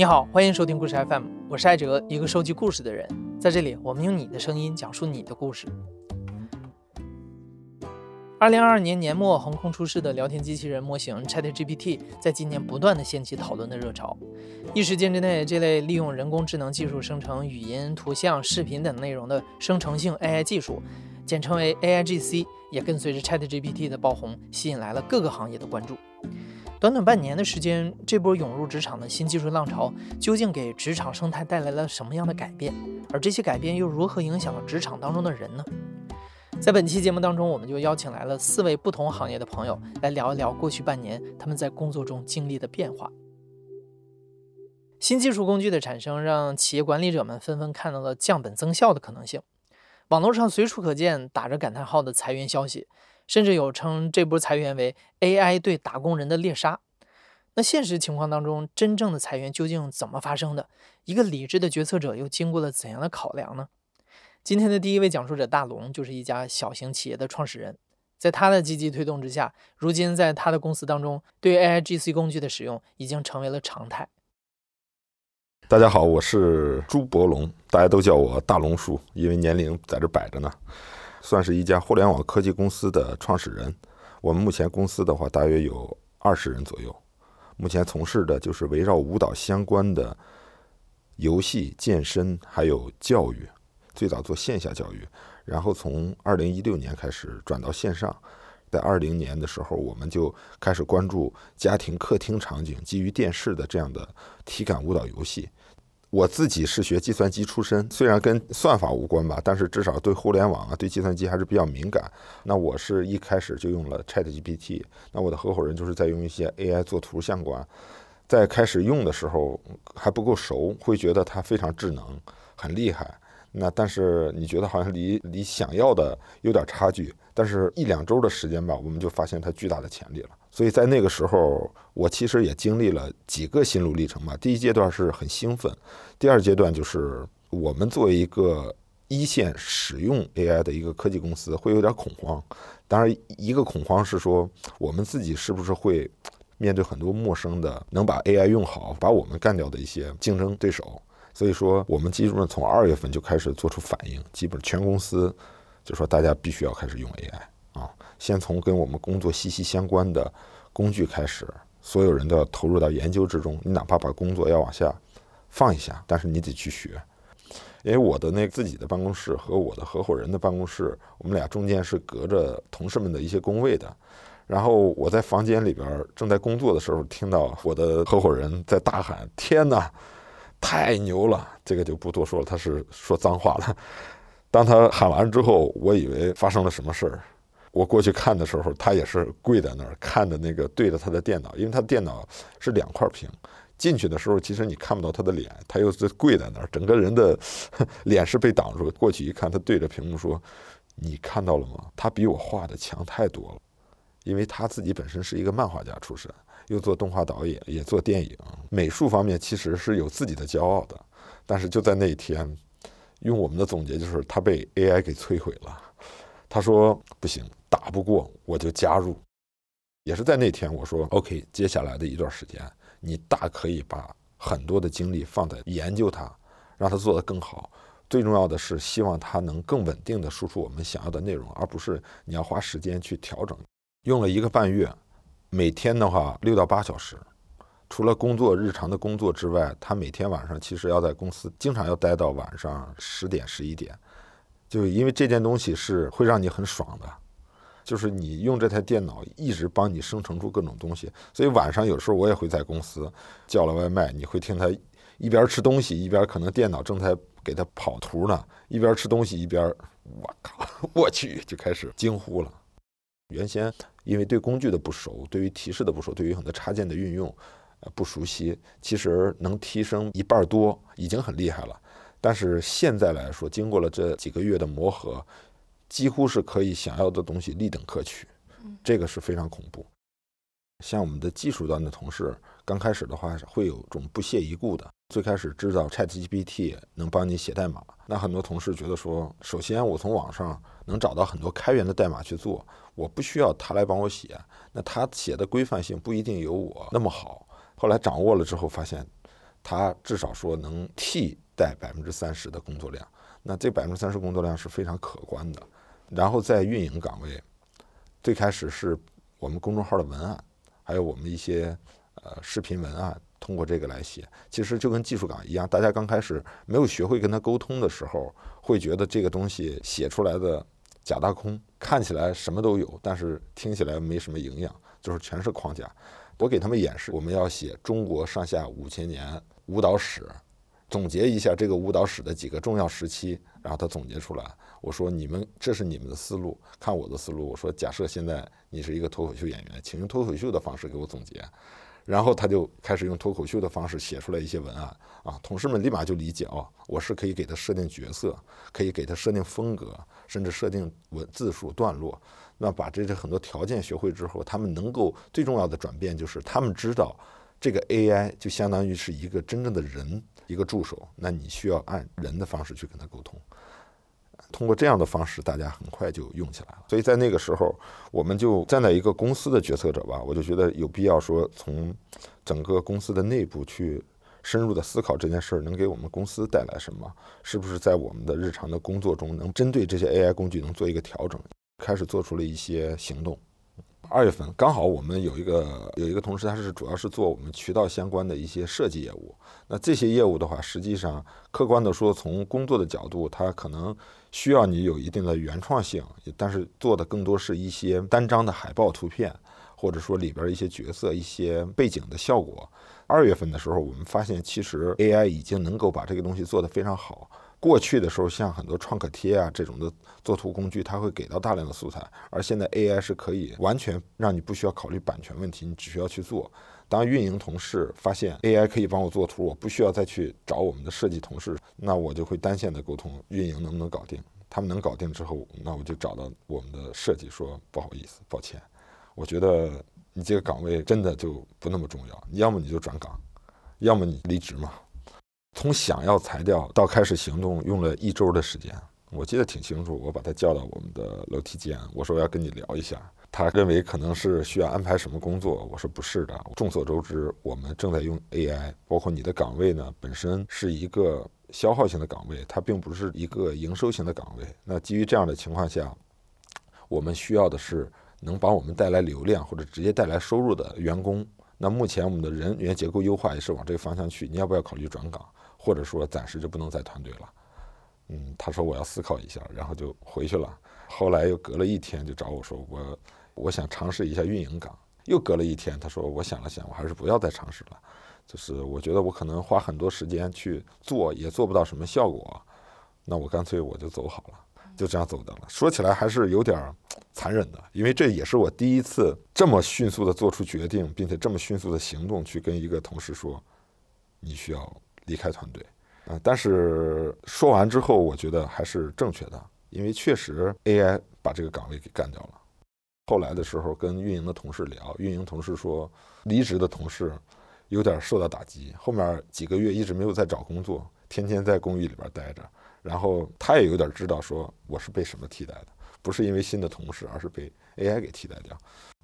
你好，欢迎收听故事 FM，我是艾哲，一个收集故事的人。在这里，我们用你的声音讲述你的故事。二零二二年年末横空出世的聊天机器人模型 ChatGPT，在今年不断的掀起讨论的热潮。一时间之内，这类利用人工智能技术生成语音、图像、视频等内容的生成性 AI 技术，简称为 AIGC，也跟随着 ChatGPT 的爆红，吸引来了各个行业的关注。短短半年的时间，这波涌入职场的新技术浪潮，究竟给职场生态带来了什么样的改变？而这些改变又如何影响了职场当中的人呢？在本期节目当中，我们就邀请来了四位不同行业的朋友，来聊一聊过去半年他们在工作中经历的变化。新技术工具的产生，让企业管理者们纷纷看到了降本增效的可能性。网络上随处可见打着感叹号的裁员消息。甚至有称这波裁员为 AI 对打工人的猎杀。那现实情况当中，真正的裁员究竟怎么发生的？一个理智的决策者又经过了怎样的考量呢？今天的第一位讲述者大龙就是一家小型企业的创始人，在他的积极推动之下，如今在他的公司当中，对 AIGC 工具的使用已经成为了常态。大家好，我是朱博龙，大家都叫我大龙叔，因为年龄在这摆着呢。算是一家互联网科技公司的创始人。我们目前公司的话，大约有二十人左右。目前从事的就是围绕舞蹈相关的游戏、健身还有教育。最早做线下教育，然后从二零一六年开始转到线上。在二零年的时候，我们就开始关注家庭客厅场景基于电视的这样的体感舞蹈游戏。我自己是学计算机出身，虽然跟算法无关吧，但是至少对互联网啊、对计算机还是比较敏感。那我是一开始就用了 ChatGPT，那我的合伙人就是在用一些 AI 做图相关。在开始用的时候还不够熟，会觉得它非常智能，很厉害。那但是你觉得好像离离想要的有点差距，但是一两周的时间吧，我们就发现它巨大的潜力了。所以在那个时候，我其实也经历了几个心路历程吧。第一阶段是很兴奋，第二阶段就是我们作为一个一线使用 AI 的一个科技公司，会有点恐慌。当然，一个恐慌是说我们自己是不是会面对很多陌生的能把 AI 用好、把我们干掉的一些竞争对手。所以说，我们基本上从二月份就开始做出反应，基本全公司就说大家必须要开始用 AI。先从跟我们工作息息相关的工具开始，所有人都要投入到研究之中。你哪怕把工作要往下放一下，但是你得去学。因为我的那自己的办公室和我的合伙人的办公室，我们俩中间是隔着同事们的一些工位的。然后我在房间里边正在工作的时候，听到我的合伙人在大喊：“天哪，太牛了！”这个就不多说了，他是说脏话了。当他喊完之后，我以为发生了什么事儿。我过去看的时候，他也是跪在那儿看的那个对着他的电脑，因为他电脑是两块屏。进去的时候，其实你看不到他的脸，他又是跪在那儿，整个人的 脸是被挡住。过去一看，他对着屏幕说：“你看到了吗？他比我画的强太多了。”因为他自己本身是一个漫画家出身，又做动画导演，也做电影，美术方面其实是有自己的骄傲的。但是就在那一天，用我们的总结就是他被 AI 给摧毁了。他说：“不行。”打不过我就加入，也是在那天我说 OK，接下来的一段时间，你大可以把很多的精力放在研究它，让它做得更好。最重要的是，希望它能更稳定的输出我们想要的内容，而不是你要花时间去调整。用了一个半月，每天的话六到八小时，除了工作日常的工作之外，他每天晚上其实要在公司经常要待到晚上十点十一点，就因为这件东西是会让你很爽的。就是你用这台电脑一直帮你生成出各种东西，所以晚上有时候我也会在公司叫了外卖，你会听他一边吃东西一边可能电脑正在给他跑图呢，一边吃东西一边，我靠，我去就开始惊呼了。原先因为对工具的不熟，对于提示的不熟，对于很多插件的运用呃不熟悉，其实能提升一半多已经很厉害了。但是现在来说，经过了这几个月的磨合。几乎是可以想要的东西立等可取，这个是非常恐怖。像我们的技术端的同事，刚开始的话会有种不屑一顾的。最开始知道 ChatGPT 能帮你写代码，那很多同事觉得说，首先我从网上能找到很多开源的代码去做，我不需要他来帮我写。那他写的规范性不一定有我那么好。后来掌握了之后，发现他至少说能替代百分之三十的工作量。那这百分之三十工作量是非常可观的。然后在运营岗位，最开始是我们公众号的文案，还有我们一些呃视频文案，通过这个来写。其实就跟技术岗一样，大家刚开始没有学会跟他沟通的时候，会觉得这个东西写出来的假大空，看起来什么都有，但是听起来没什么营养，就是全是框架。我给他们演示，我们要写中国上下五千年舞蹈史。总结一下这个舞蹈史的几个重要时期，然后他总结出来。我说：“你们这是你们的思路，看我的思路。”我说：“假设现在你是一个脱口秀演员，请用脱口秀的方式给我总结。”然后他就开始用脱口秀的方式写出来一些文案啊，同事们立马就理解哦，我是可以给他设定角色，可以给他设定风格，甚至设定文字数段落。那把这些很多条件学会之后，他们能够最重要的转变就是他们知道这个 AI 就相当于是一个真正的人。一个助手，那你需要按人的方式去跟他沟通。通过这样的方式，大家很快就用起来了。所以在那个时候，我们就站在一个公司的决策者吧，我就觉得有必要说，从整个公司的内部去深入的思考这件事儿能给我们公司带来什么，是不是在我们的日常的工作中能针对这些 AI 工具能做一个调整，开始做出了一些行动。二月份刚好我们有一个有一个同事，他是主要是做我们渠道相关的一些设计业务。那这些业务的话，实际上客观的说，从工作的角度，他可能需要你有一定的原创性，但是做的更多是一些单张的海报图片，或者说里边一些角色、一些背景的效果。二月份的时候，我们发现其实 AI 已经能够把这个东西做得非常好。过去的时候，像很多创可贴啊这种的作图工具，它会给到大量的素材，而现在 AI 是可以完全让你不需要考虑版权问题，你只需要去做。当运营同事发现 AI 可以帮我做图，我不需要再去找我们的设计同事，那我就会单线的沟通运营能不能搞定。他们能搞定之后，那我就找到我们的设计说不好意思，抱歉，我觉得你这个岗位真的就不那么重要，要么你就转岗，要么你离职嘛。从想要裁掉到开始行动用了一周的时间，我记得挺清楚。我把他叫到我们的楼梯间，我说我要跟你聊一下。他认为可能是需要安排什么工作，我说不是的。众所周知，我们正在用 AI，包括你的岗位呢，本身是一个消耗型的岗位，它并不是一个营收型的岗位。那基于这样的情况下，我们需要的是能帮我们带来流量或者直接带来收入的员工。那目前我们的人员结构优化也是往这个方向去。你要不要考虑转岗？或者说暂时就不能在团队了，嗯，他说我要思考一下，然后就回去了。后来又隔了一天就找我说我我想尝试一下运营岗。又隔了一天，他说我想了想，我还是不要再尝试了。就是我觉得我可能花很多时间去做也做不到什么效果，那我干脆我就走好了，就这样走的了。说起来还是有点残忍的，因为这也是我第一次这么迅速的做出决定，并且这么迅速的行动去跟一个同事说你需要。离开团队，啊，但是说完之后，我觉得还是正确的，因为确实 AI 把这个岗位给干掉了。后来的时候跟运营的同事聊，运营同事说，离职的同事有点受到打击，后面几个月一直没有在找工作，天天在公寓里边待着，然后他也有点知道说我是被什么替代的，不是因为新的同事，而是被 AI 给替代掉。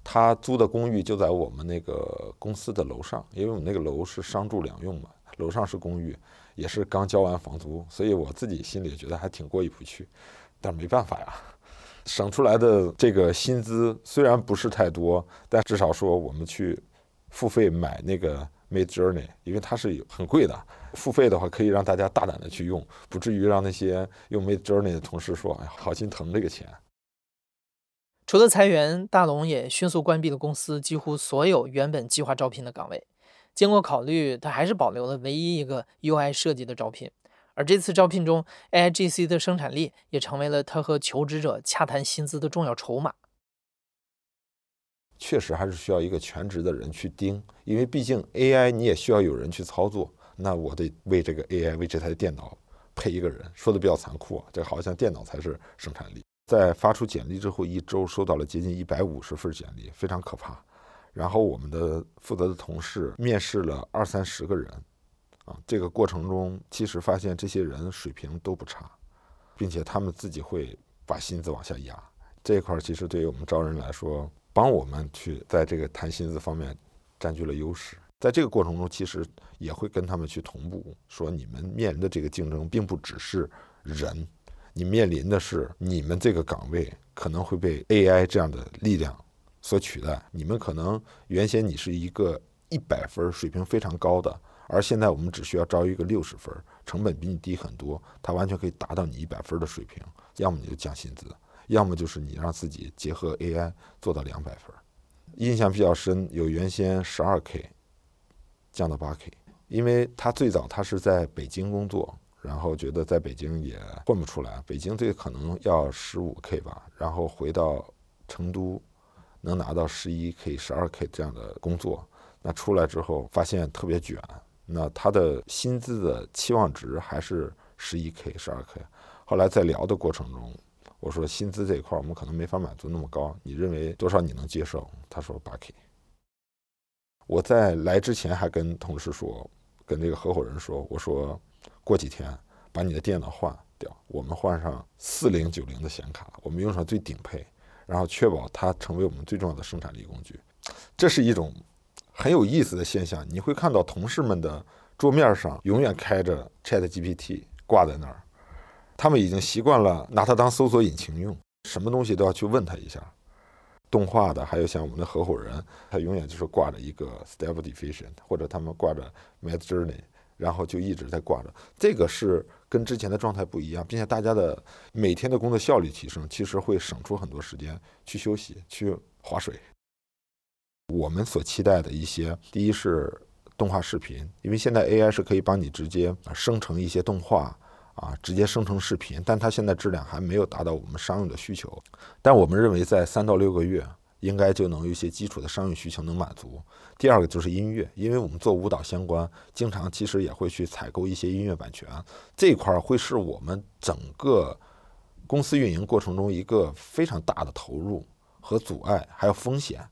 他租的公寓就在我们那个公司的楼上，因为我们那个楼是商住两用嘛。楼上是公寓，也是刚交完房租，所以我自己心里觉得还挺过意不去，但没办法呀，省出来的这个薪资虽然不是太多，但至少说我们去付费买那个 Mid Journey，因为它是很贵的，付费的话可以让大家大胆的去用，不至于让那些用 Mid Journey 的同事说，哎呀，好心疼这个钱。除了裁员，大龙也迅速关闭了公司几乎所有原本计划招聘的岗位。经过考虑，他还是保留了唯一一个 UI 设计的招聘，而这次招聘中，AIGC 的生产力也成为了他和求职者洽谈薪资的重要筹码。确实还是需要一个全职的人去盯，因为毕竟 AI 你也需要有人去操作。那我得为这个 AI 为这台电脑配一个人，说的比较残酷啊，这好像电脑才是生产力。在发出简历之后一周，收到了接近一百五十份简历，非常可怕。然后我们的负责的同事面试了二三十个人，啊，这个过程中其实发现这些人水平都不差，并且他们自己会把薪资往下压。这一块其实对于我们招人来说，帮我们去在这个谈薪资方面占据了优势。在这个过程中，其实也会跟他们去同步，说你们面临的这个竞争，并不只是人，你面临的是你们这个岗位可能会被 AI 这样的力量所取代。你们可能原先你是一个一百分水平非常高的，而现在我们只需要招一个六十分，成本比你低很多，它完全可以达到你一百分的水平。要么你就降薪资，要么就是你让自己结合 AI 做到两百分。印象比较深，有原先十二 K。降到八 K，因为他最早他是在北京工作，然后觉得在北京也混不出来，北京这个可能要十五 K 吧，然后回到成都能拿到十一 K、十二 K 这样的工作，那出来之后发现特别卷，那他的薪资的期望值还是十一 K、十二 K。后来在聊的过程中，我说薪资这一块我们可能没法满足那么高，你认为多少你能接受？他说八 K。我在来之前还跟同事说，跟这个合伙人说，我说过几天把你的电脑换掉，我们换上四零九零的显卡，我们用上最顶配，然后确保它成为我们最重要的生产力工具。这是一种很有意思的现象，你会看到同事们的桌面上永远开着 Chat GPT 挂在那儿，他们已经习惯了拿它当搜索引擎用，什么东西都要去问他一下。动画的，还有像我们的合伙人，他永远就是挂着一个 Stable Diffusion，或者他们挂着 Mad Journey，然后就一直在挂着。这个是跟之前的状态不一样，并且大家的每天的工作效率提升，其实会省出很多时间去休息、去划水。我们所期待的一些，第一是动画视频，因为现在 AI 是可以帮你直接生成一些动画。啊，直接生成视频，但它现在质量还没有达到我们商用的需求。但我们认为，在三到六个月，应该就能有一些基础的商用需求能满足。第二个就是音乐，因为我们做舞蹈相关，经常其实也会去采购一些音乐版权，这块儿会是我们整个公司运营过程中一个非常大的投入和阻碍，还有风险。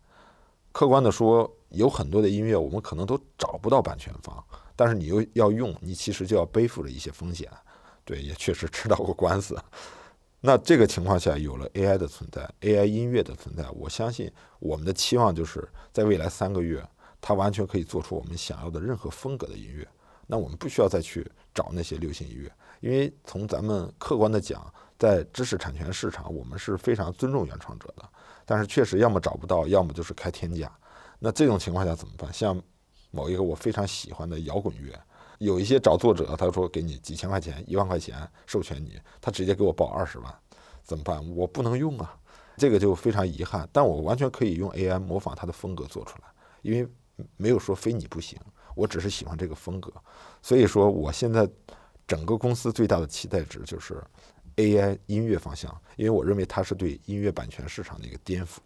客观的说，有很多的音乐我们可能都找不到版权方，但是你又要用，你其实就要背负着一些风险。对，也确实吃到过官司。那这个情况下，有了 AI 的存在，AI 音乐的存在，我相信我们的期望就是在未来三个月，它完全可以做出我们想要的任何风格的音乐。那我们不需要再去找那些流行音乐，因为从咱们客观的讲，在知识产权市场，我们是非常尊重原创者的。但是确实，要么找不到，要么就是开天价。那这种情况下怎么办？像某一个我非常喜欢的摇滚乐。有一些找作者，他说给你几千块钱、一万块钱授权你，他直接给我报二十万，怎么办？我不能用啊，这个就非常遗憾。但我完全可以用 AI 模仿他的风格做出来，因为没有说非你不行，我只是喜欢这个风格。所以说，我现在整个公司最大的期待值就是 AI 音乐方向，因为我认为它是对音乐版权市场的一个颠覆。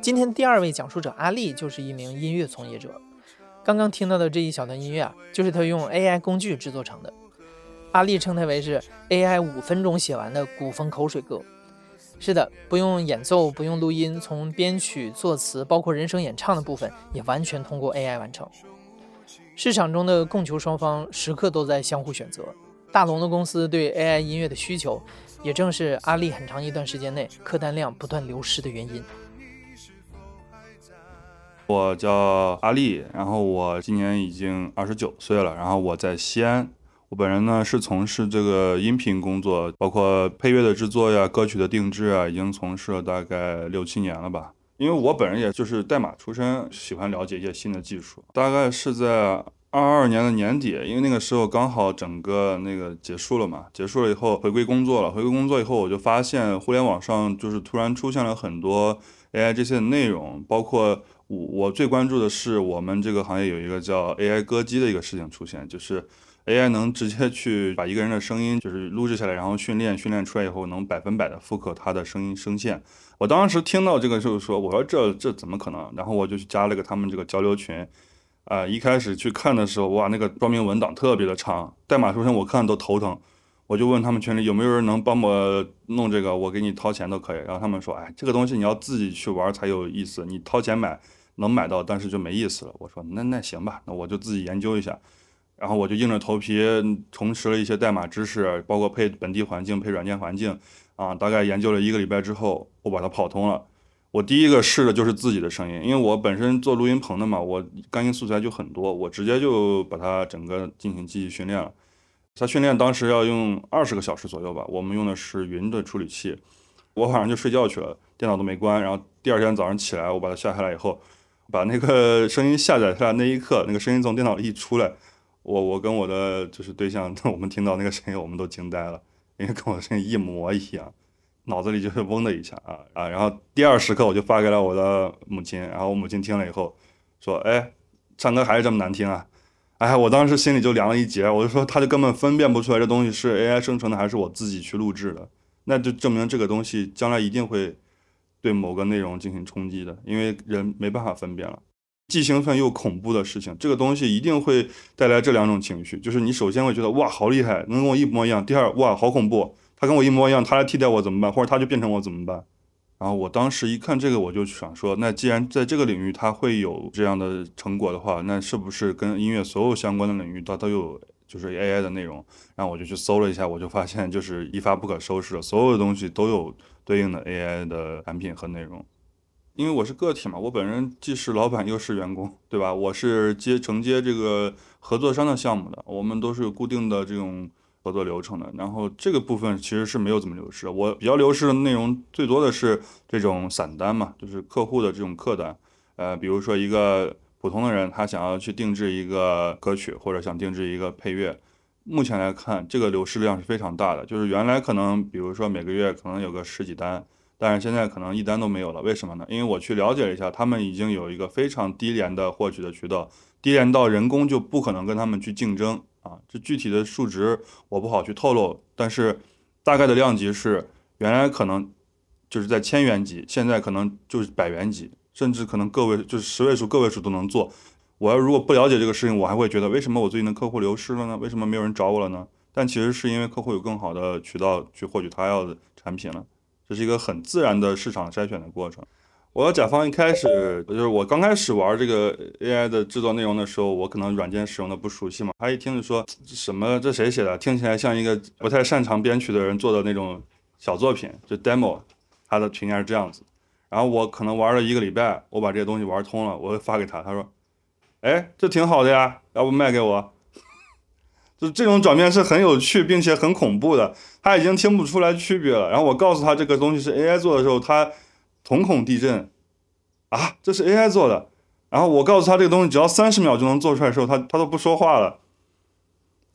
今天第二位讲述者阿丽就是一名音乐从业者。刚刚听到的这一小段音乐啊，就是他用 AI 工具制作成的。阿丽称它为是 AI 五分钟写完的古风口水歌。是的，不用演奏，不用录音，从编曲、作词，包括人声演唱的部分，也完全通过 AI 完成。市场中的供求双方时刻都在相互选择。大龙的公司对 AI 音乐的需求，也正是阿力很长一段时间内客单量不断流失的原因。我叫阿丽，然后我今年已经二十九岁了，然后我在西安。我本人呢是从事这个音频工作，包括配乐的制作呀、歌曲的定制啊，已经从事了大概六七年了吧。因为我本人也就是代码出身，喜欢了解一些新的技术。大概是在。二二年的年底，因为那个时候刚好整个那个结束了嘛，结束了以后回归工作了。回归工作以后，我就发现互联网上就是突然出现了很多 AI 这些内容，包括我我最关注的是我们这个行业有一个叫 AI 歌姬的一个事情出现，就是 AI 能直接去把一个人的声音就是录制下来，然后训练训练出来以后能百分百的复刻他的声音声线。我当时听到这个就是说，我说这这怎么可能？然后我就去加了个他们这个交流群。啊，一开始去看的时候，哇，那个说明文档特别的长，代码出身我看都头疼。我就问他们群里有没有人能帮我弄这个，我给你掏钱都可以。然后他们说，哎，这个东西你要自己去玩才有意思，你掏钱买能买到，但是就没意思了。我说，那那行吧，那我就自己研究一下。然后我就硬着头皮重拾了一些代码知识，包括配本地环境、配软件环境，啊，大概研究了一个礼拜之后，我把它跑通了。我第一个试的就是自己的声音，因为我本身做录音棚的嘛，我干音素材就很多，我直接就把它整个进行机器训练了。它训练当时要用二十个小时左右吧，我们用的是云的处理器。我晚上就睡觉去了，电脑都没关，然后第二天早上起来，我把它下下来以后，把那个声音下载下来那一刻，那个声音从电脑里一出来。我我跟我的就是对象，我们听到那个声音，我们都惊呆了，因为跟我声音一模一样，脑子里就是嗡的一下啊啊！然后第二时刻我就发给了我的母亲，然后我母亲听了以后说：“哎，唱歌还是这么难听啊！”哎，我当时心里就凉了一截，我就说，他就根本分辨不出来这东西是 AI 生成的还是我自己去录制的，那就证明这个东西将来一定会对某个内容进行冲击的，因为人没办法分辨了。既兴奋又恐怖的事情，这个东西一定会带来这两种情绪，就是你首先会觉得哇好厉害，能跟我一模一样；第二哇好恐怖，他跟我一模一样，他来替代我怎么办？或者他就变成我怎么办？然后我当时一看这个，我就想说，那既然在这个领域它会有这样的成果的话，那是不是跟音乐所有相关的领域它都有就是 AI 的内容？然后我就去搜了一下，我就发现就是一发不可收拾了，所有的东西都有对应的 AI 的产品和内容。因为我是个体嘛，我本人既是老板又是员工，对吧？我是接承接这个合作商的项目的，我们都是有固定的这种合作流程的。然后这个部分其实是没有怎么流失，我比较流失的内容最多的是这种散单嘛，就是客户的这种客单。呃，比如说一个普通的人，他想要去定制一个歌曲，或者想定制一个配乐，目前来看，这个流失量是非常大的。就是原来可能，比如说每个月可能有个十几单。但是现在可能一单都没有了，为什么呢？因为我去了解了一下，他们已经有一个非常低廉的获取的渠道，低廉到人工就不可能跟他们去竞争啊。这具体的数值我不好去透露，但是大概的量级是原来可能就是在千元级，现在可能就是百元级，甚至可能个位就是十位数、个位数都能做。我要如果不了解这个事情，我还会觉得为什么我最近的客户流失了呢？为什么没有人找我了呢？但其实是因为客户有更好的渠道去获取他要的产品了。这是一个很自然的市场筛选的过程。我和甲方一开始就是我刚开始玩这个 AI 的制作内容的时候，我可能软件使用的不熟悉嘛，他一听就说什么这谁写的，听起来像一个不太擅长编曲的人做的那种小作品，就 demo，他的评价是这样子。然后我可能玩了一个礼拜，我把这些东西玩通了，我会发给他，他说，哎，这挺好的呀，要不卖给我？就这种转变是很有趣，并且很恐怖的。他已经听不出来区别了。然后我告诉他这个东西是 AI 做的时候，他瞳孔地震，啊，这是 AI 做的。然后我告诉他这个东西只要三十秒就能做出来的时候，他他都不说话了。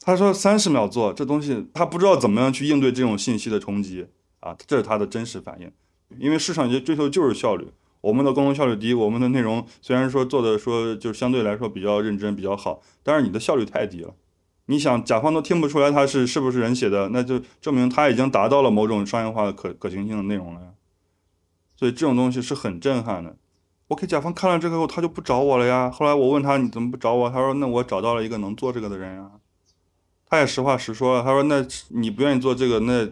他说三十秒做这东西，他不知道怎么样去应对这种信息的冲击啊，这是他的真实反应。因为市场也追求就是效率，我们的工作效率低，我们的内容虽然说做的说就相对来说比较认真比较好，但是你的效率太低了。你想，甲方都听不出来他是是不是人写的，那就证明他已经达到了某种商业化的可可行性的内容了呀。所以这种东西是很震撼的。我给甲方看了这个后，他就不找我了呀。后来我问他你怎么不找我，他说那我找到了一个能做这个的人呀。他也实话实说了，他说那你不愿意做这个，那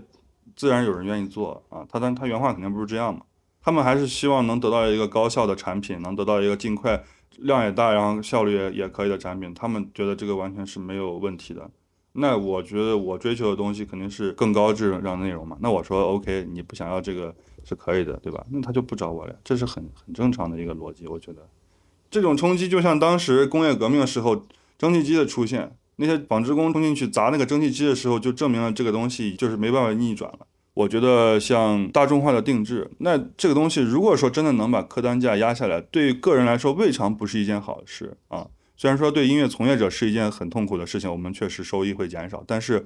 自然有人愿意做啊。他但他原话肯定不是这样嘛。他们还是希望能得到一个高效的产品，能得到一个尽快。量也大，然后效率也也可以的产品，他们觉得这个完全是没有问题的。那我觉得我追求的东西肯定是更高质量内容嘛。那我说 OK，你不想要这个是可以的，对吧？那他就不找我了，这是很很正常的一个逻辑。我觉得这种冲击就像当时工业革命的时候蒸汽机的出现，那些纺织工冲进去砸那个蒸汽机的时候，就证明了这个东西就是没办法逆转了。我觉得像大众化的定制，那这个东西如果说真的能把客单价压下来，对个人来说未尝不是一件好事啊。虽然说对音乐从业者是一件很痛苦的事情，我们确实收益会减少，但是，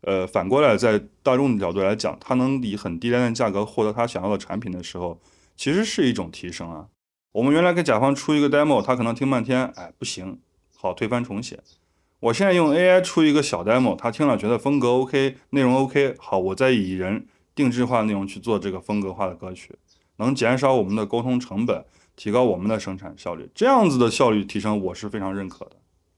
呃，反过来在大众的角度来讲，他能以很低廉的价格获得他想要的产品的时候，其实是一种提升啊。我们原来给甲方出一个 demo，他可能听半天，哎，不行，好推翻重写。我现在用 AI 出一个小 demo，他听了觉得风格 OK，内容 OK，好，我再以人定制化内容去做这个风格化的歌曲，能减少我们的沟通成本，提高我们的生产效率。这样子的效率提升，我是非常认可的。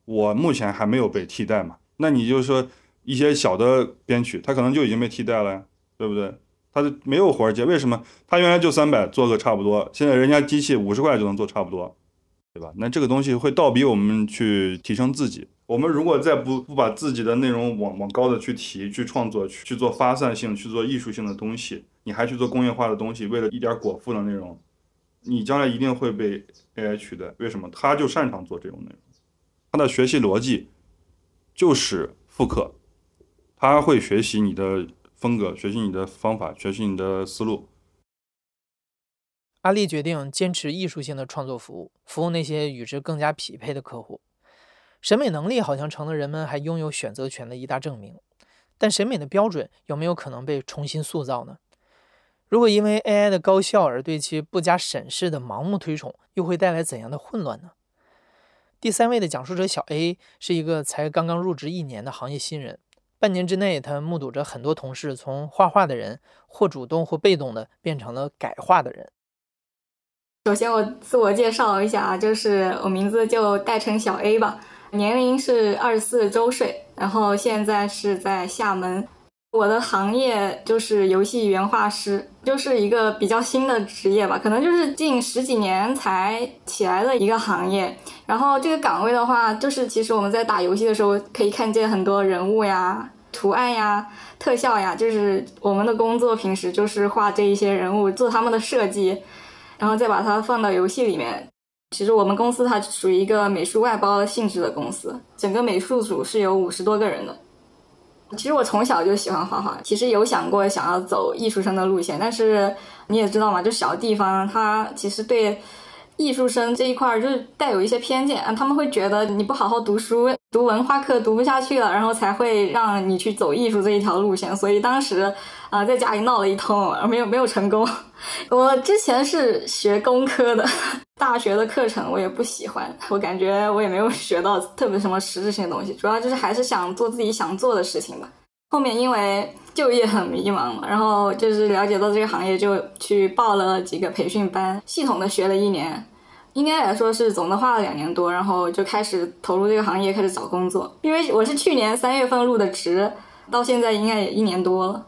我目前还没有被替代嘛？那你就说一些小的编曲，它可能就已经被替代了呀，对不对？它没有活儿接，为什么？它原来就三百做个差不多，现在人家机器五十块就能做差不多，对吧？那这个东西会倒逼我们去提升自己。我们如果再不不把自己的内容往往高的去提、去创作、去去做发散性、去做艺术性的东西，你还去做工业化的东西，为了一点果腹的内容，你将来一定会被 AI 取代。为什么？他就擅长做这种内容，他的学习逻辑就是复刻，他会学习你的风格，学习你的方法，学习你的思路。阿丽决定坚持艺术性的创作服务，服务那些与之更加匹配的客户。审美能力好像成了人们还拥有选择权的一大证明，但审美的标准有没有可能被重新塑造呢？如果因为 AI 的高效而对其不加审视的盲目推崇，又会带来怎样的混乱呢？第三位的讲述者小 A 是一个才刚刚入职一年的行业新人，半年之内，他目睹着很多同事从画画的人，或主动或被动的变成了改画的人。首先，我自我介绍一下啊，就是我名字就代称小 A 吧。年龄是二十四周岁，然后现在是在厦门。我的行业就是游戏原画师，就是一个比较新的职业吧，可能就是近十几年才起来的一个行业。然后这个岗位的话，就是其实我们在打游戏的时候可以看见很多人物呀、图案呀、特效呀，就是我们的工作平时就是画这一些人物，做他们的设计，然后再把它放到游戏里面。其实我们公司它属于一个美术外包性质的公司，整个美术组是有五十多个人的。其实我从小就喜欢画画，其实有想过想要走艺术生的路线，但是你也知道嘛，就小地方，它其实对艺术生这一块儿就带有一些偏见啊，他们会觉得你不好好读书，读文化课读不下去了，然后才会让你去走艺术这一条路线。所以当时啊，在家里闹了一通，没有没有成功。我之前是学工科的。大学的课程我也不喜欢，我感觉我也没有 学到特别什么实质性的东西，主要就是还是想做自己想做的事情吧。后面因为就业很迷茫嘛，然后就是了解到这个行业，就去报了几个培训班，系统的学了一年，应该来说是总的花了两年多，然后就开始投入这个行业，开始找工作。因为我是去年三月份入的职，到现在应该也一年多了。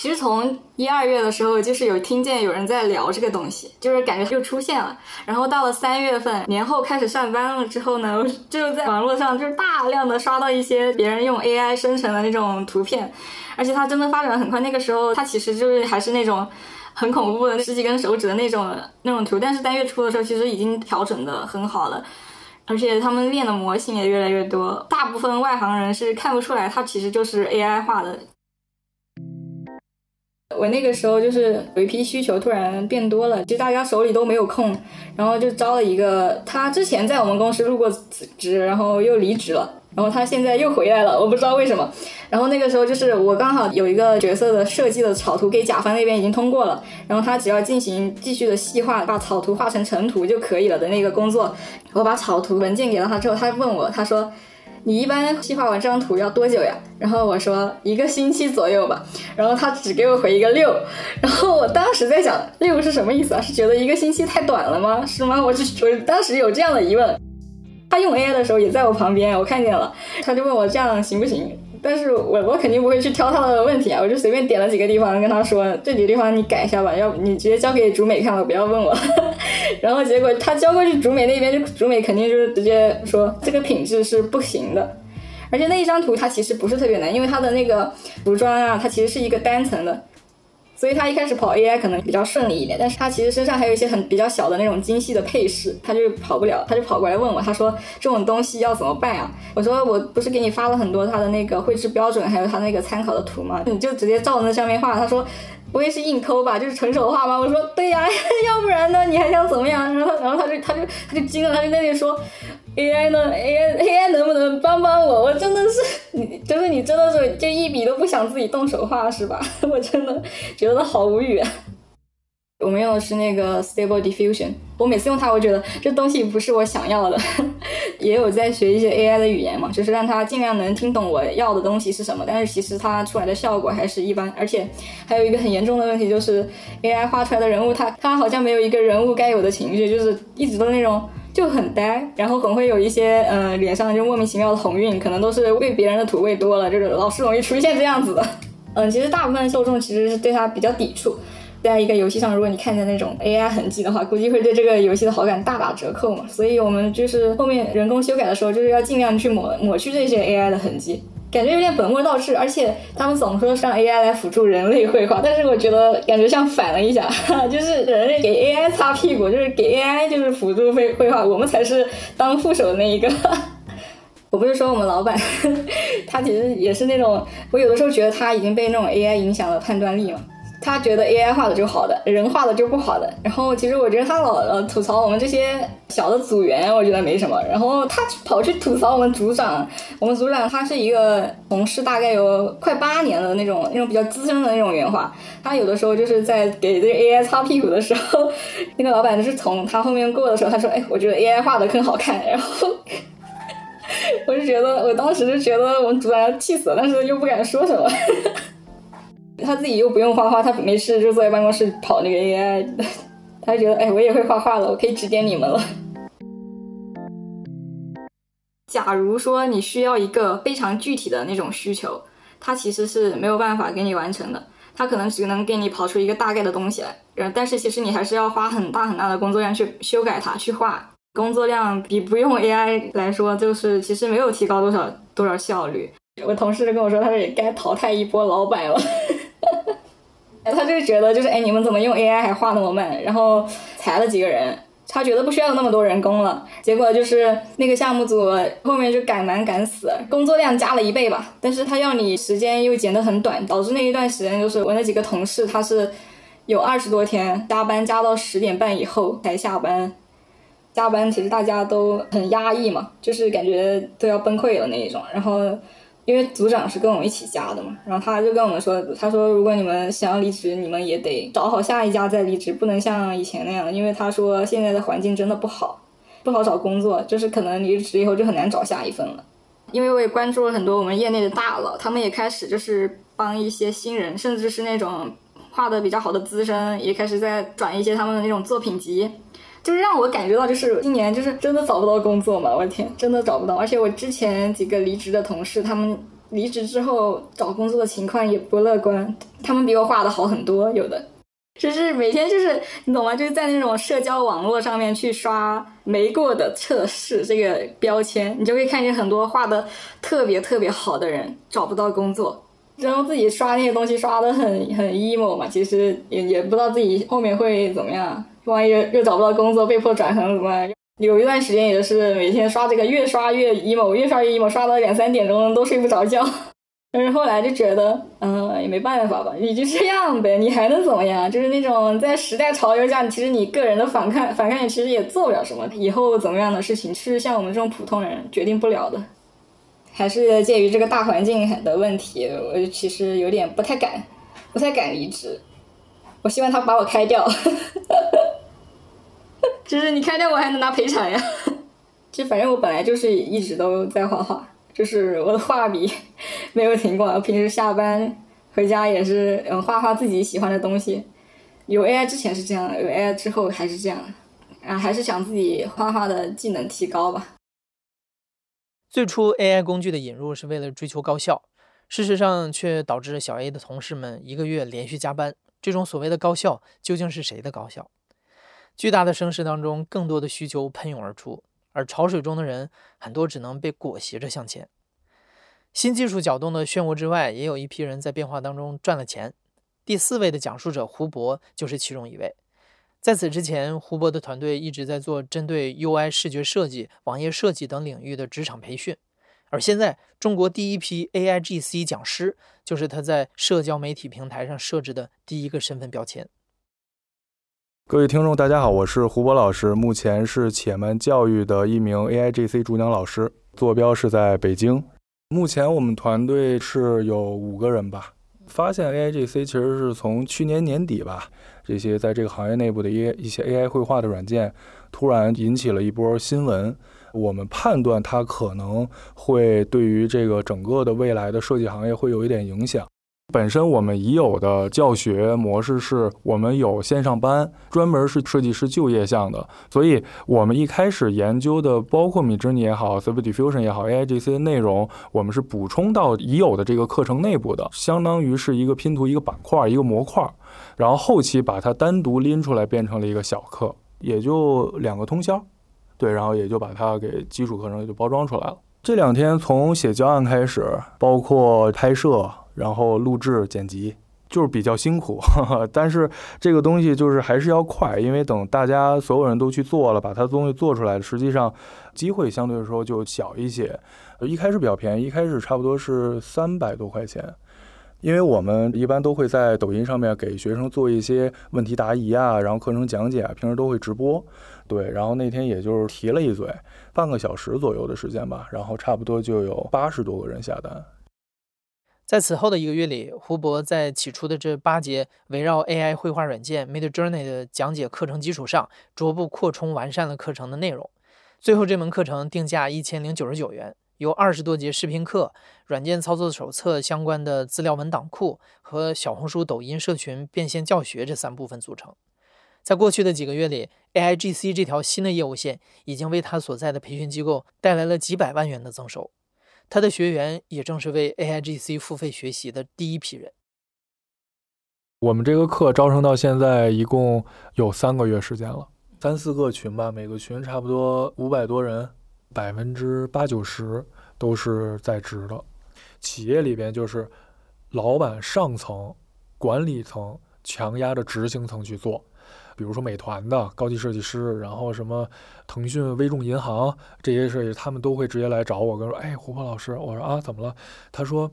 其实从一二月的时候，就是有听见有人在聊这个东西，就是感觉又出现了。然后到了三月份，年后开始上班了之后呢，就在网络上就是大量的刷到一些别人用 AI 生成的那种图片，而且它真的发展很快。那个时候它其实就是还是那种很恐怖的十几根手指的那种那种图，但是三月初的时候其实已经调整的很好了，而且他们练的模型也越来越多。大部分外行人是看不出来，它其实就是 AI 画的。我那个时候就是有一批需求突然变多了，其实大家手里都没有空，然后就招了一个，他之前在我们公司入过职，然后又离职了，然后他现在又回来了，我不知道为什么。然后那个时候就是我刚好有一个角色的设计的草图给甲方那边已经通过了，然后他只要进行继续的细化，把草图画成成图就可以了的那个工作，我把草图文件给了他之后，他问我，他说。你一般细化完这张图要多久呀？然后我说一个星期左右吧。然后他只给我回一个六。然后我当时在想，六是什么意思啊？是觉得一个星期太短了吗？是吗？我就我当时有这样的疑问。他用 AI 的时候也在我旁边，我看见了。他就问我这样行不行？但是我我肯定不会去挑他的问题啊，我就随便点了几个地方跟他说，这几个地方你改一下吧，要不你直接交给竹美看吧，不要问我。然后结果他交过去竹美那边，就竹美肯定就是直接说这个品质是不行的。而且那一张图它其实不是特别难，因为它的那个服装啊，它其实是一个单层的。所以他一开始跑 AI 可能比较顺利一点，但是他其实身上还有一些很比较小的那种精细的配饰，他就跑不了，他就跑过来问我，他说这种东西要怎么办啊？我说我不是给你发了很多他的那个绘制标准，还有他那个参考的图吗？你就直接照那上面画。他说不会是硬抠吧？就是纯手画吗？我说对呀，要不然呢？你还想怎么样？然后然后他就他就他就惊了，他就那里说。AI 呢？AI AI 能不能帮帮我？我真的是你，就是你真的是就一笔都不想自己动手画是吧？我真的觉得好无语。啊我们用的是那个 Stable Diffusion，我每次用它，我觉得这东西不是我想要的。也有在学一些 AI 的语言嘛，就是让它尽量能听懂我要的东西是什么，但是其实它出来的效果还是一般。而且还有一个很严重的问题，就是 AI 画出来的人物，它它好像没有一个人物该有的情绪，就是一直都那种。就很呆，然后总会有一些呃脸上就莫名其妙的红晕，可能都是喂别人的土喂多了，就是老是容易出现这样子的。嗯，其实大部分受众其实是对他比较抵触，在一个游戏上，如果你看见那种 AI 痕迹的话，估计会对这个游戏的好感大打折扣嘛。所以我们就是后面人工修改的时候，就是要尽量去抹抹去这些 AI 的痕迹，感觉有点本末倒置。而且他们总说让 AI 来辅助人类绘画，但是我觉得感觉像反了一下，就是人类给 AI 擦屁股，就是给 AI 就是辅助绘绘画，我们才是当副手的那一个。我不是说我们老板，他其实也是那种，我有的时候觉得他已经被那种 AI 影响了判断力嘛。他觉得 AI 画的就好的，人画的就不好的。然后其实我觉得他老呃吐槽我们这些小的组员，我觉得没什么。然后他跑去吐槽我们组长，我们组长他是一个同事，大概有快八年的那种那种比较资深的那种原画。他有的时候就是在给这个 AI 擦屁股的时候，那个老板就是从他后面过的时候，他说：“哎，我觉得 AI 画的更好看。”然后 我就觉得，我当时就觉得我们组长要气死了，但是又不敢说什么。他自己又不用画画，他没事就坐在办公室跑那个 AI，他就觉得哎，我也会画画了，我可以指点你们了。假如说你需要一个非常具体的那种需求，它其实是没有办法给你完成的，它可能只能给你跑出一个大概的东西来，然但是其实你还是要花很大很大的工作量去修改它，去画，工作量比不用 AI 来说，就是其实没有提高多少多少效率。我同事就跟我说，他说也该淘汰一波老板了。他就觉得就是哎，你们怎么用 AI 还画那么慢？然后裁了几个人，他觉得不需要那么多人工了。结果就是那个项目组后面就赶忙赶死，工作量加了一倍吧。但是他要你时间又减得很短，导致那一段时间就是我那几个同事他是有二十多天加班，加到十点半以后才下班。加班其实大家都很压抑嘛，就是感觉都要崩溃了那一种。然后。因为组长是跟我们一起加的嘛，然后他就跟我们说，他说如果你们想要离职，你们也得找好下一家再离职，不能像以前那样。因为他说现在的环境真的不好，不好找工作，就是可能离职以后就很难找下一份了。因为我也关注了很多我们业内的大佬，他们也开始就是帮一些新人，甚至是那种画的比较好的资深，也开始在转一些他们的那种作品集。就是让我感觉到，就是今年就是真的找不到工作嘛！我的天，真的找不到。而且我之前几个离职的同事，他们离职之后找工作的情况也不乐观。他们比我画的好很多，有的就是每天就是你懂吗？就是在那种社交网络上面去刷没过的测试这个标签，你就会看见很多画的特别特别好的人找不到工作，然后自己刷那些东西刷的很很 emo 嘛，其实也也不知道自己后面会怎么样。万一又又找不到工作，被迫转行怎么办？有一段时间也是每天刷这个，越刷越 emo，越刷越 emo，刷到两三点钟都睡不着觉。但是后来就觉得，嗯，也没办法吧，你就这样呗，你还能怎么样？就是那种在时代潮流下，其实你个人的反抗，反抗也其实也做不了什么。以后怎么样的事情，是像我们这种普通人决定不了的。还是介于这个大环境的问题，我其实有点不太敢，不太敢离职。我希望他把我开掉。就是你开掉我还能拿赔偿呀？就反正我本来就是一直都在画画，就是我的画笔没有停过。平时下班回家也是嗯画画自己喜欢的东西。有 AI 之前是这样，有 AI 之后还是这样，啊还是想自己画画的技能提高吧。最初 AI 工具的引入是为了追求高效，事实上却导致小 A 的同事们一个月连续加班。这种所谓的高效究竟是谁的高效？巨大的声势当中，更多的需求喷涌而出，而潮水中的人很多只能被裹挟着向前。新技术搅动的漩涡之外，也有一批人在变化当中赚了钱。第四位的讲述者胡博就是其中一位。在此之前，胡博的团队一直在做针对 UI 视觉设计、网页设计等领域的职场培训，而现在中国第一批 AIGC 讲师就是他在社交媒体平台上设置的第一个身份标签。各位听众，大家好，我是胡博老师，目前是且慢教育的一名 AIGC 主讲老师，坐标是在北京。目前我们团队是有五个人吧。发现 AIGC 其实是从去年年底吧，这些在这个行业内部的一一些 AI 绘画的软件，突然引起了一波新闻。我们判断它可能会对于这个整个的未来的设计行业会有一点影响。本身我们已有的教学模式是我们有线上班，专门是设计师就业项的，所以我们一开始研究的，包括 Midjourney 也好，Stable Diffusion 也好，AI 这些内容，我们是补充到已有的这个课程内部的，相当于是一个拼图、一个板块、一个模块，然后后期把它单独拎出来变成了一个小课，也就两个通宵，对，然后也就把它给基础课程也就包装出来了。这两天从写教案开始，包括拍摄。然后录制剪辑就是比较辛苦，但是这个东西就是还是要快，因为等大家所有人都去做了，把它东西做出来，实际上机会相对来说就小一些。一开始比较便宜，一开始差不多是三百多块钱，因为我们一般都会在抖音上面给学生做一些问题答疑啊，然后课程讲解啊，平时都会直播。对，然后那天也就是提了一嘴，半个小时左右的时间吧，然后差不多就有八十多个人下单。在此后的一个月里，胡博在起初的这八节围绕 AI 绘画软件 Midjourney 的讲解课程基础上，逐步扩充完善了课程的内容。最后，这门课程定价一千零九十九元，由二十多节视频课、软件操作手册相关的资料文档库和小红书、抖音社群变现教学这三部分组成。在过去的几个月里，AIGC 这条新的业务线已经为他所在的培训机构带来了几百万元的增收。他的学员也正是为 AIGC 付费学习的第一批人。我们这个课招生到现在一共有三个月时间了，三四个群吧，每个群差不多五百多人，百分之八九十都是在职的。企业里边就是老板上层、管理层强压着执行层去做。比如说美团的高级设计师，然后什么腾讯、微众银行这些设计，他们都会直接来找我，跟说：“哎，胡波老师，我说啊，怎么了？”他说：“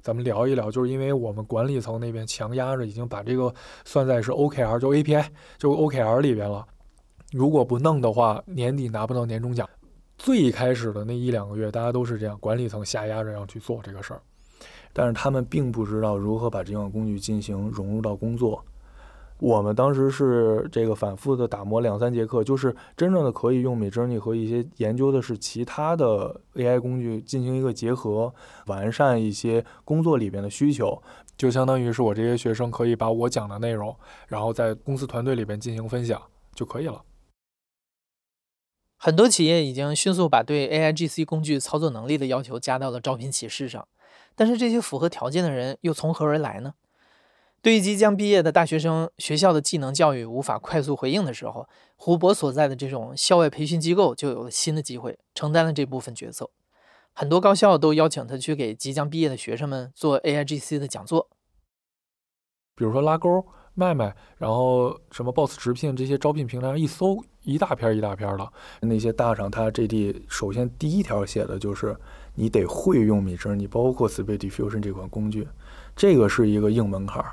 咱们聊一聊，就是因为我们管理层那边强压着，已经把这个算在是 OKR，就 API，就 OKR 里边了。如果不弄的话，年底拿不到年终奖。最开始的那一两个月，大家都是这样，管理层下压着要去做这个事儿，但是他们并不知道如何把这款工具进行融入到工作。”我们当时是这个反复的打磨两三节课，就是真正的可以用 Midjourney 和一些研究的是其他的 AI 工具进行一个结合，完善一些工作里边的需求，就相当于是我这些学生可以把我讲的内容，然后在公司团队里边进行分享就可以了。很多企业已经迅速把对 AIGC 工具操作能力的要求加到了招聘启事上，但是这些符合条件的人又从何而来呢？对于即将毕业的大学生，学校的技能教育无法快速回应的时候，胡博所在的这种校外培训机构就有了新的机会，承担了这部分角色。很多高校都邀请他去给即将毕业的学生们做 AIGC 的讲座。比如说拉钩、卖卖，然后什么 Boss 直聘这些招聘平台上一搜，一大篇一大篇的。那些大厂，它 JD 首先第一条写的就是你得会用米汁，你包括 Speed Diffusion 这款工具，这个是一个硬门槛儿。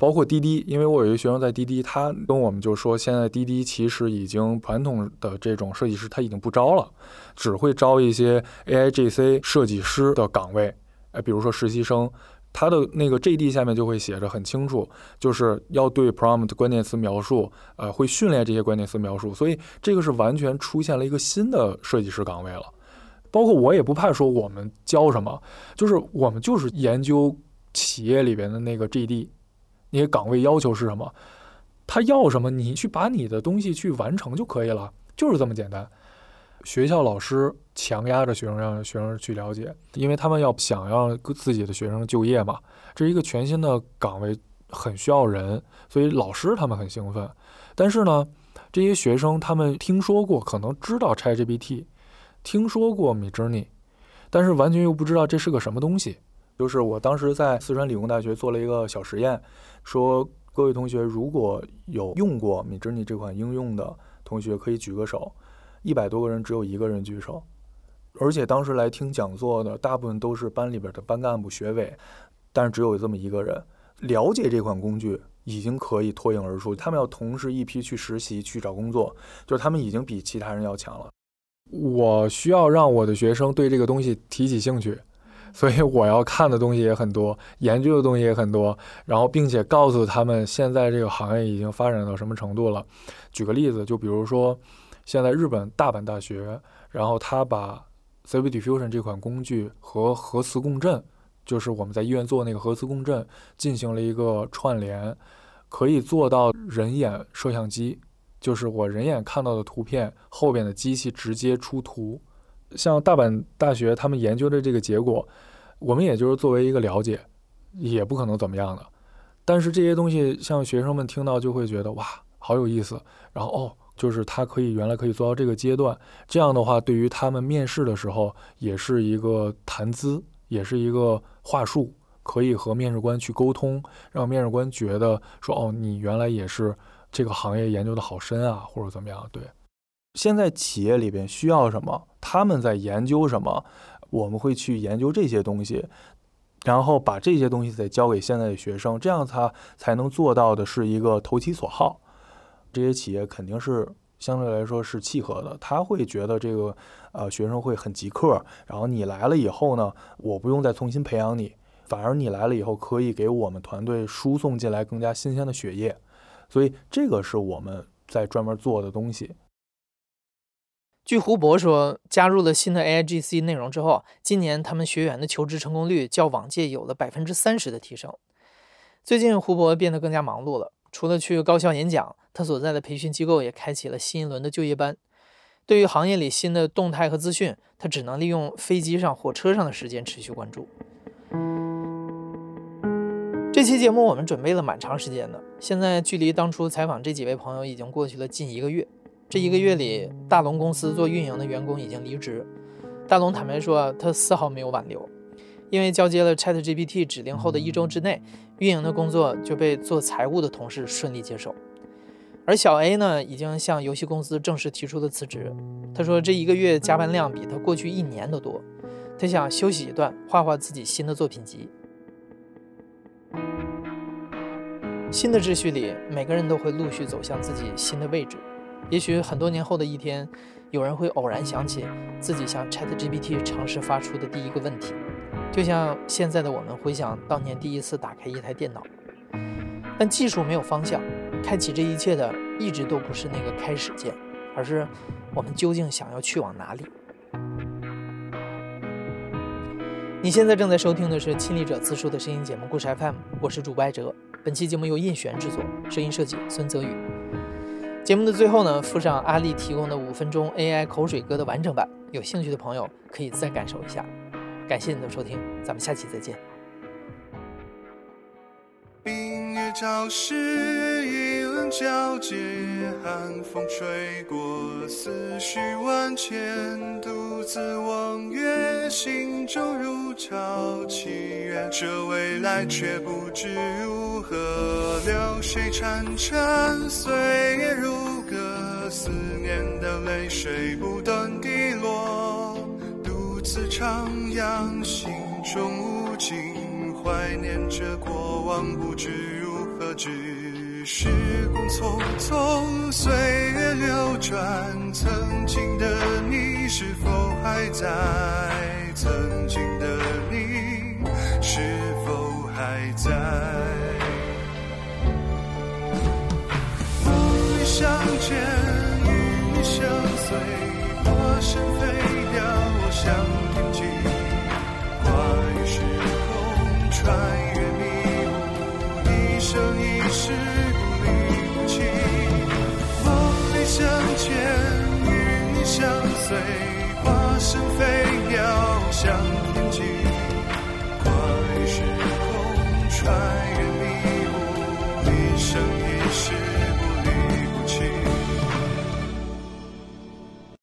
包括滴滴，因为我有一个学生在滴滴，他跟我们就说，现在滴滴其实已经传统的这种设计师他已经不招了，只会招一些 AIGC 设计师的岗位，哎，比如说实习生，他的那个 JD 下面就会写着很清楚，就是要对 prompt 关键词描述，呃，会训练这些关键词描述，所以这个是完全出现了一个新的设计师岗位了。包括我也不怕说我们教什么，就是我们就是研究企业里边的那个 JD。那些岗位要求是什么？他要什么，你去把你的东西去完成就可以了，就是这么简单。学校老师强压着学生，让学生去了解，因为他们要想要自己的学生就业嘛，这是一个全新的岗位，很需要人，所以老师他们很兴奋。但是呢，这些学生他们听说过，可能知道 ChatGPT，听说过 Midjourney，但是完全又不知道这是个什么东西。就是我当时在四川理工大学做了一个小实验，说各位同学如果有用过 Midjourney 这款应用的同学可以举个手，一百多个人只有一个人举手，而且当时来听讲座的大部分都是班里边的班干部学委，但是只有这么一个人了解这款工具，已经可以脱颖而出。他们要同时一批去实习去找工作，就是他们已经比其他人要强了。我需要让我的学生对这个东西提起兴趣。所以我要看的东西也很多，研究的东西也很多，然后并且告诉他们现在这个行业已经发展到什么程度了。举个例子，就比如说现在日本大阪大学，然后他把 Stable Diffusion 这款工具和核磁共振，就是我们在医院做那个核磁共振，进行了一个串联，可以做到人眼摄像机，就是我人眼看到的图片，后边的机器直接出图。像大阪大学他们研究的这个结果，我们也就是作为一个了解，也不可能怎么样的。但是这些东西，像学生们听到就会觉得哇，好有意思。然后哦，就是他可以原来可以做到这个阶段，这样的话，对于他们面试的时候，也是一个谈资，也是一个话术，可以和面试官去沟通，让面试官觉得说哦，你原来也是这个行业研究的好深啊，或者怎么样。对，现在企业里边需要什么，他们在研究什么，我们会去研究这些东西。然后把这些东西再交给现在的学生，这样他才能做到的是一个投其所好。这些企业肯定是相对来说是契合的，他会觉得这个呃学生会很极客，然后你来了以后呢，我不用再重新培养你，反而你来了以后可以给我们团队输送进来更加新鲜的血液，所以这个是我们在专门做的东西。据胡博说，加入了新的 AIGC 内容之后，今年他们学员的求职成功率较往届有了百分之三十的提升。最近胡博变得更加忙碌了，除了去高校演讲，他所在的培训机构也开启了新一轮的就业班。对于行业里新的动态和资讯，他只能利用飞机上、火车上的时间持续关注。这期节目我们准备了蛮长时间的，现在距离当初采访这几位朋友已经过去了近一个月。这一个月里，大龙公司做运营的员工已经离职。大龙坦白说，他丝毫没有挽留，因为交接了 ChatGPT 指令后的一周之内，运营的工作就被做财务的同事顺利接手。而小 A 呢，已经向游戏公司正式提出了辞职。他说，这一个月加班量比他过去一年都多，他想休息一段，画画自己新的作品集。新的秩序里，每个人都会陆续走向自己新的位置。也许很多年后的一天，有人会偶然想起自己向 ChatGPT 尝试发出的第一个问题，就像现在的我们回想当年第一次打开一台电脑。但技术没有方向，开启这一切的一直都不是那个开始键，而是我们究竟想要去往哪里。你现在正在收听的是亲历者自述的声音节目《故事 FM》，我是主播艾哲。本期节目由印璇制作，声音设计孙泽宇。节目的最后呢，附上阿丽提供的五分钟 AI 口水歌的完整版，有兴趣的朋友可以再感受一下。感谢你的收听，咱们下期再见。明月照时，一轮皎洁，寒风吹过，思绪万千，独自望月，心中如潮起愿。这未来却不知如何，流水潺潺，岁月如歌，思念的泪水不断滴落，独自徜徉，心中无尽。怀念着过往，不知如何，只时光匆匆，岁月流转，曾经的你是否还在？曾经的你是否还在？梦里相见与你相随化身飞鸟向天际跨越时空穿越迷雾一生一世不离不弃。梦里相见与你相随化身飞向天际，跨越时空穿越。